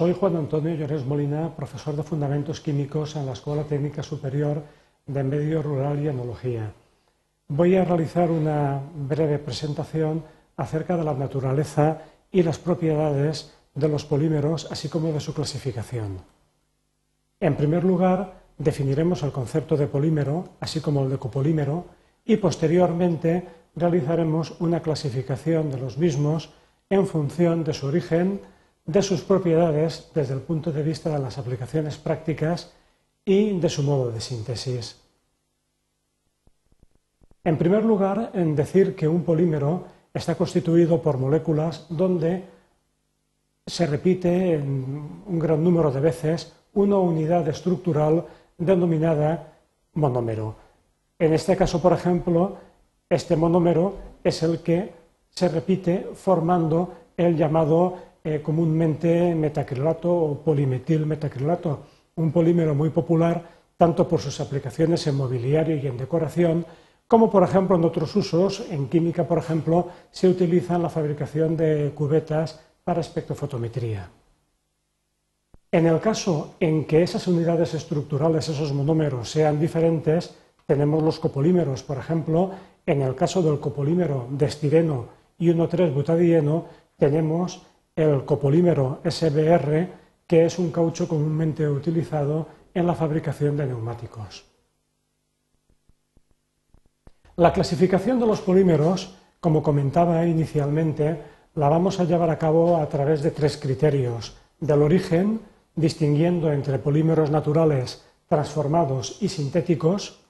Soy Juan Antonio Llores Molina, profesor de Fundamentos Químicos en la Escuela Técnica Superior de Medio Rural y Enología. Voy a realizar una breve presentación acerca de la naturaleza y las propiedades de los polímeros, así como de su clasificación. En primer lugar, definiremos el concepto de polímero, así como el de copolímero, y posteriormente realizaremos una clasificación de los mismos en función de su origen, de sus propiedades desde el punto de vista de las aplicaciones prácticas y de su modo de síntesis. En primer lugar, en decir que un polímero está constituido por moléculas donde se repite en un gran número de veces una unidad estructural denominada monómero. En este caso, por ejemplo, este monómero es el que se repite formando el llamado eh, comúnmente metacrilato o polimetil metacrilato, un polímero muy popular tanto por sus aplicaciones en mobiliario y en decoración, como por ejemplo en otros usos, en química por ejemplo, se utiliza en la fabricación de cubetas para espectrofotometría. En el caso en que esas unidades estructurales, esos monómeros, sean diferentes, tenemos los copolímeros. Por ejemplo, en el caso del copolímero de estireno y 1,3-butadieno, tenemos el copolímero SBR, que es un caucho comúnmente utilizado en la fabricación de neumáticos. La clasificación de los polímeros, como comentaba inicialmente, la vamos a llevar a cabo a través de tres criterios. Del origen, distinguiendo entre polímeros naturales transformados y sintéticos,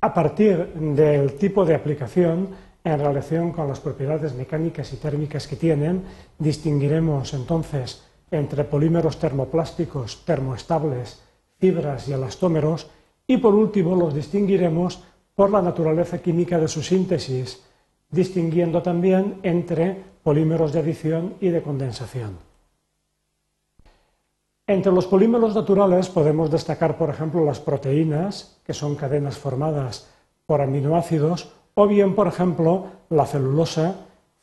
a partir del tipo de aplicación, en relación con las propiedades mecánicas y térmicas que tienen, distinguiremos entonces entre polímeros termoplásticos, termoestables, fibras y elastómeros, y por último los distinguiremos por la naturaleza química de su síntesis, distinguiendo también entre polímeros de adición y de condensación. Entre los polímeros naturales podemos destacar, por ejemplo, las proteínas, que son cadenas formadas por aminoácidos, o bien, por ejemplo, la celulosa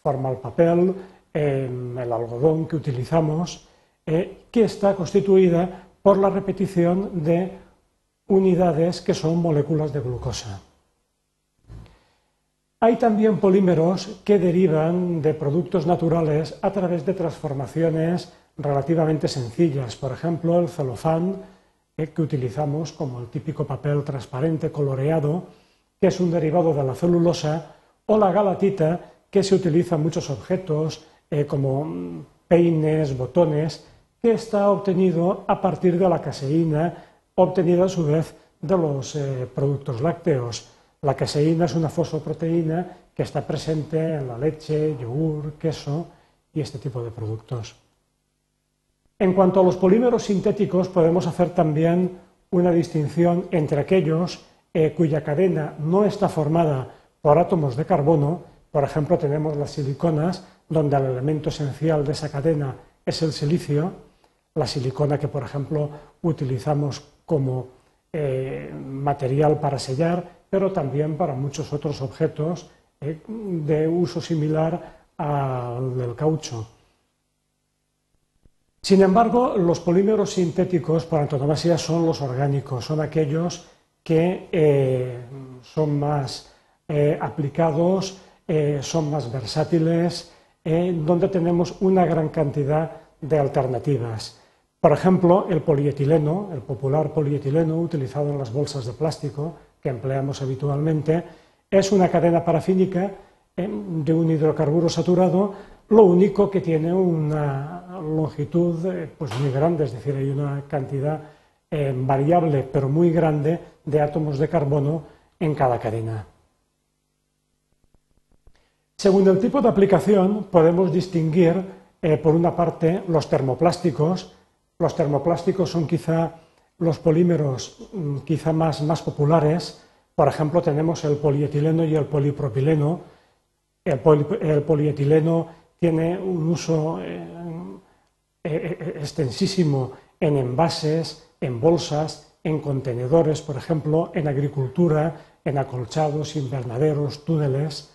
forma el papel, em, el algodón que utilizamos, eh, que está constituida por la repetición de unidades que son moléculas de glucosa. Hay también polímeros que derivan de productos naturales a través de transformaciones relativamente sencillas. Por ejemplo, el celofán, eh, que utilizamos como el típico papel transparente coloreado, que es un derivado de la celulosa, o la galatita, que se utiliza en muchos objetos eh, como peines, botones, que está obtenido a partir de la caseína, obtenida a su vez de los eh, productos lácteos. La caseína es una fosfoproteína que está presente en la leche, yogur, queso y este tipo de productos. En cuanto a los polímeros sintéticos, podemos hacer también una distinción entre aquellos eh, cuya cadena no está formada por átomos de carbono, por ejemplo tenemos las siliconas, donde el elemento esencial de esa cadena es el silicio, la silicona que por ejemplo utilizamos como eh, material para sellar, pero también para muchos otros objetos eh, de uso similar al del caucho. Sin embargo, los polímeros sintéticos por antonomasia son los orgánicos, son aquellos que eh, son más eh, aplicados, eh, son más versátiles, donde tenemos una gran cantidad de alternativas. Por ejemplo, el polietileno, el popular polietileno utilizado en las bolsas de plástico que empleamos habitualmente, es una cadena parafínica de un hidrocarburo saturado, lo único que tiene una longitud pues muy grande, es decir, hay una cantidad variable pero muy grande de átomos de carbono en cada cadena. Según el tipo de aplicación, podemos distinguir, eh, por una parte, los termoplásticos. Los termoplásticos son quizá los polímeros mm, quizá más, más populares. Por ejemplo, tenemos el polietileno y el polipropileno. El, polietileno tiene un uso eh, eh, extensísimo en envases, en bolsas, en contenedores, por ejemplo, en agricultura, en acolchados, invernaderos, túneles.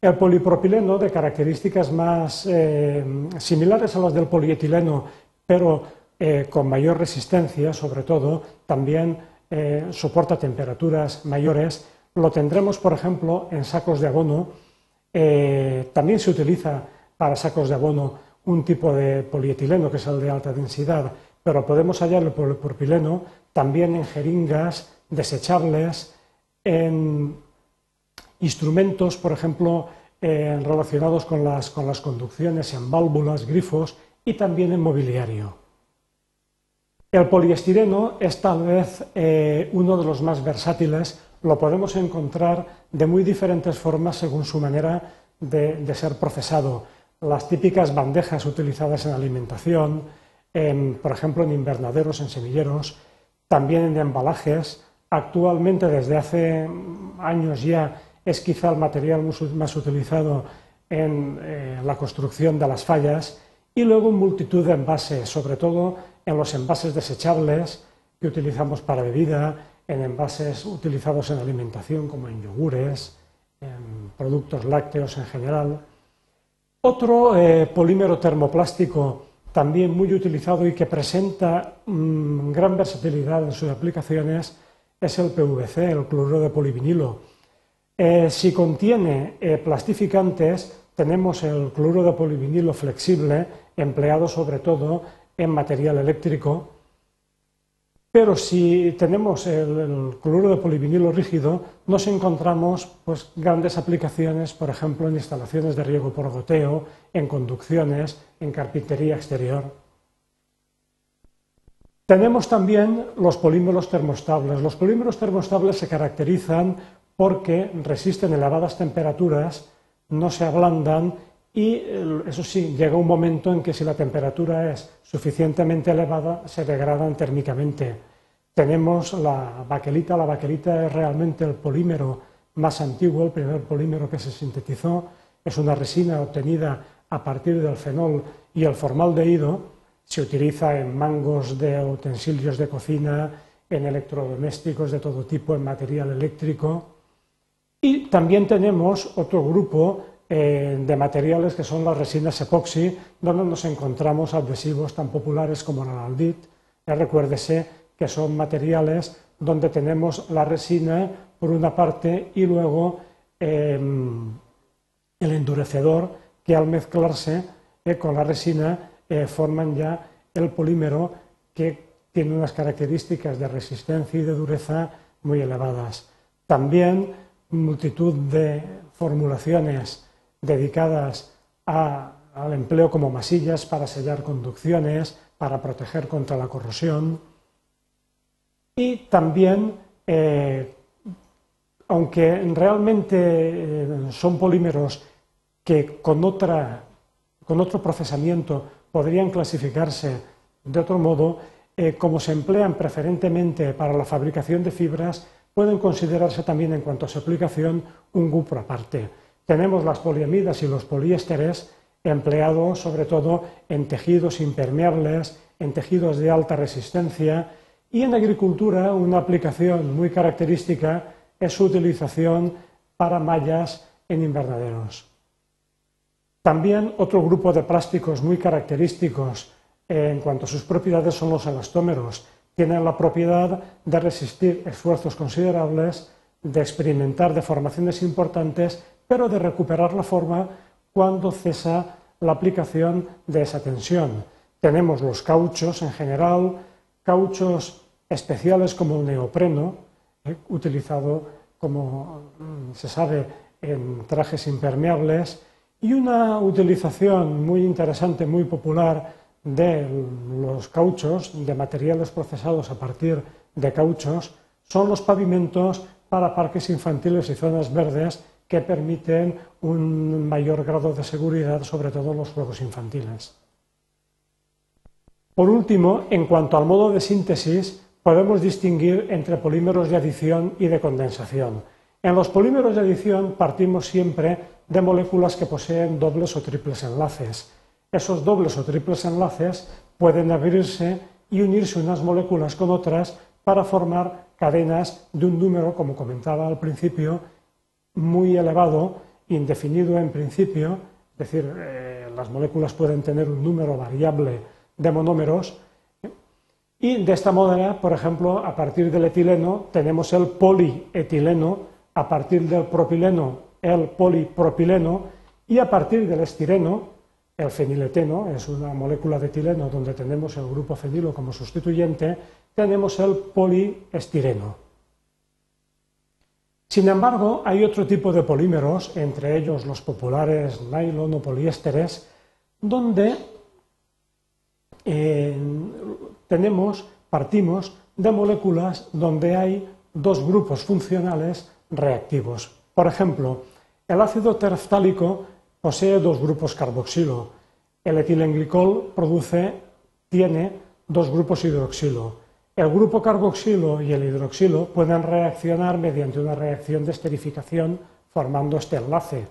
El polipropileno, de características más eh, similares a las del polietileno, pero eh, con mayor resistencia, sobre todo, también eh, soporta temperaturas mayores. Lo tendremos, por ejemplo, en sacos de abono. También se utiliza para sacos de abono un tipo de polietileno, que es el de alta densidad, pero podemos hallarlo por el propileno también en jeringas desechables, en instrumentos, por ejemplo, relacionados con las, con las conducciones, en válvulas, grifos y también en mobiliario. El poliestireno es tal vez eh, uno de los más versátiles, lo podemos encontrar de muy diferentes formas según su manera de, ser procesado. Las típicas bandejas utilizadas en alimentación, por ejemplo en invernaderos, en semilleros, también en embalajes. Actualmente, desde hace años ya, es quizá el material más utilizado en eh, la construcción de las fallas y luego en multitud de envases, sobre todo en los envases desechables que utilizamos para bebida, en envases utilizados en alimentación como en yogures, en productos lácteos en general. Otro eh, polímero termoplástico también muy utilizado y que presenta mm, gran versatilidad en sus aplicaciones es el PVC, el cloruro de polivinilo. Eh, si contiene eh, plastificantes, tenemos el cloruro de polivinilo flexible, empleado sobre todo en material eléctrico, pero si tenemos el, cloruro de polivinilo rígido, nos encontramos pues, grandes aplicaciones, por ejemplo, en instalaciones de riego por goteo, en conducciones, en carpintería exterior. Tenemos también los polímeros termostables. Los polímeros termostables se caracterizan porque resisten elevadas temperaturas, no se ablandan y, eso sí, llega un momento en que si la temperatura es suficientemente elevada, se degradan térmicamente. Tenemos la baquelita. La baquelita es realmente el polímero más antiguo, el primer polímero que se sintetizó. Es una resina obtenida a partir del fenol y el formaldehído se utiliza en mangos de utensilios de cocina, en electrodomésticos de todo tipo, en material eléctrico. Y también tenemos otro grupo eh, de materiales que son las resinas epoxi, donde nos encontramos adhesivos tan populares como la aldit. recuérdese que son materiales donde tenemos la resina por una parte y luego em, el endurecedor que al mezclarse eh, con la resina eh, forman ya el polímero que tiene unas características de resistencia y de dureza muy elevadas. También multitud de formulaciones dedicadas al empleo como masillas para sellar conducciones, para proteger contra la corrosión. Y también, eh, aunque realmente eh, son polímeros que con, con otro procesamiento podrían clasificarse de otro modo, eh, como se emplean preferentemente para la fabricación de fibras, pueden considerarse también en cuanto a su aplicación un grupo aparte. Tenemos las poliamidas y los poliésteres empleados sobre todo en tejidos impermeables, en tejidos de alta resistencia y en agricultura una aplicación muy característica es su utilización para mallas en invernaderos. También otro grupo de plásticos muy característicos en cuanto a sus propiedades son los elastómeros. Tienen la propiedad de resistir esfuerzos considerables, de experimentar deformaciones importantes, pero de recuperar la forma cuando cesa la aplicación de esa tensión. Tenemos los cauchos en general, cauchos especiales como el neopreno, eh, utilizado como mm, se sabe en trajes impermeables, y una utilización muy interesante, muy popular de los cauchos, de materiales procesados a partir de cauchos, son los pavimentos para parques infantiles y zonas verdes que permiten un mayor grado de seguridad, sobre todo en los juegos infantiles. Por último, en cuanto al modo de síntesis, podemos distinguir entre polímeros de adición y de condensación. En los polímeros de adición partimos siempre de moléculas que poseen dobles o triples enlaces. Esos dobles o triples enlaces pueden abrirse y unirse unas moléculas con otras para formar cadenas de un número, como comentaba al principio, muy elevado, indefinido en principio, es decir, eh, las moléculas pueden tener un número variable de monómeros. Y de esta manera, por ejemplo, a partir del etileno tenemos el polietileno, a partir del propileno el polipropileno y a partir del estireno el fenileteno, es una molécula de etileno donde tenemos el grupo fenilo como sustituyente, tenemos el poliestireno. Sin embargo, hay otro tipo de polímeros, entre ellos los populares nylon o poliésteres, donde eh, tenemos, partimos de moléculas donde hay dos grupos funcionales reactivos. Por ejemplo, el ácido tereftálico posee dos grupos carboxilo. El etilenglicol produce, tiene dos grupos hidroxilo. El grupo carboxilo y el hidroxilo pueden reaccionar mediante una reacción de esterificación formando este enlace.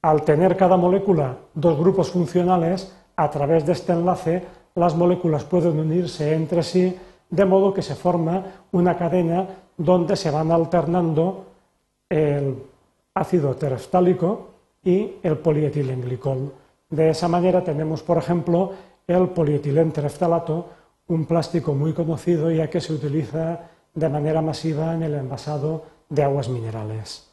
Al tener cada molécula dos grupos funcionales, a través de este enlace las moléculas pueden unirse entre sí de modo que se forma una cadena donde se van alternando el ácido tereftálico y el polietilenglicol. De esa manera tenemos, por ejemplo, el polietilén tereftalato, un plástico muy conocido ya que se utiliza de manera masiva en el envasado de aguas minerales.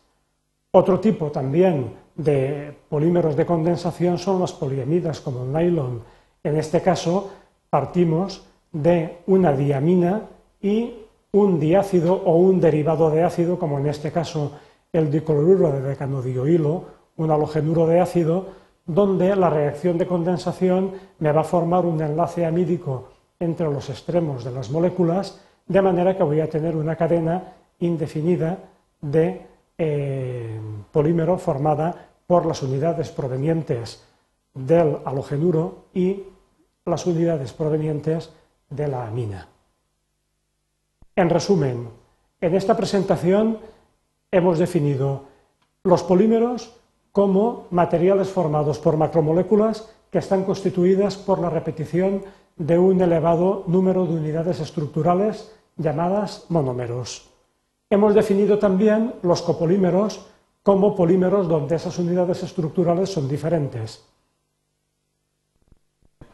Otro tipo también de polímeros de condensación son las poliamidas, como el nylon. En este caso, partimos de una diamina y un diácido o un derivado de ácido, como en este caso el dicloruro de decanodiohilo, un halogenuro de ácido, donde la reacción de condensación me va a formar un enlace amídico entre los extremos de las moléculas, de manera que voy a tener una cadena indefinida de eh, polímero formada por las unidades provenientes del halogenuro y las unidades provenientes de la amina. En resumen, en esta presentación hemos definido los polímeros como materiales formados por macromoléculas que están constituidas por la repetición de un elevado número de unidades estructurales llamadas monómeros. Hemos definido también los copolímeros como polímeros donde esas unidades estructurales son diferentes.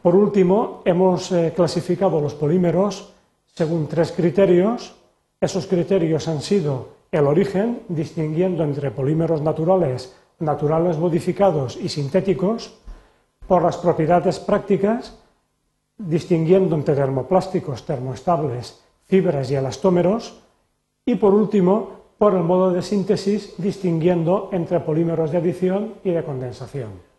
Por último, hemos eh, clasificado los polímeros según tres criterios. Esos criterios han sido el origen, distinguiendo entre polímeros naturales, naturales modificados y sintéticos, por las propiedades prácticas, distinguiendo entre termoplásticos, termoestables, fibras y elastómeros, y por último, por el modo de síntesis, distinguiendo entre polímeros de adición y de condensación.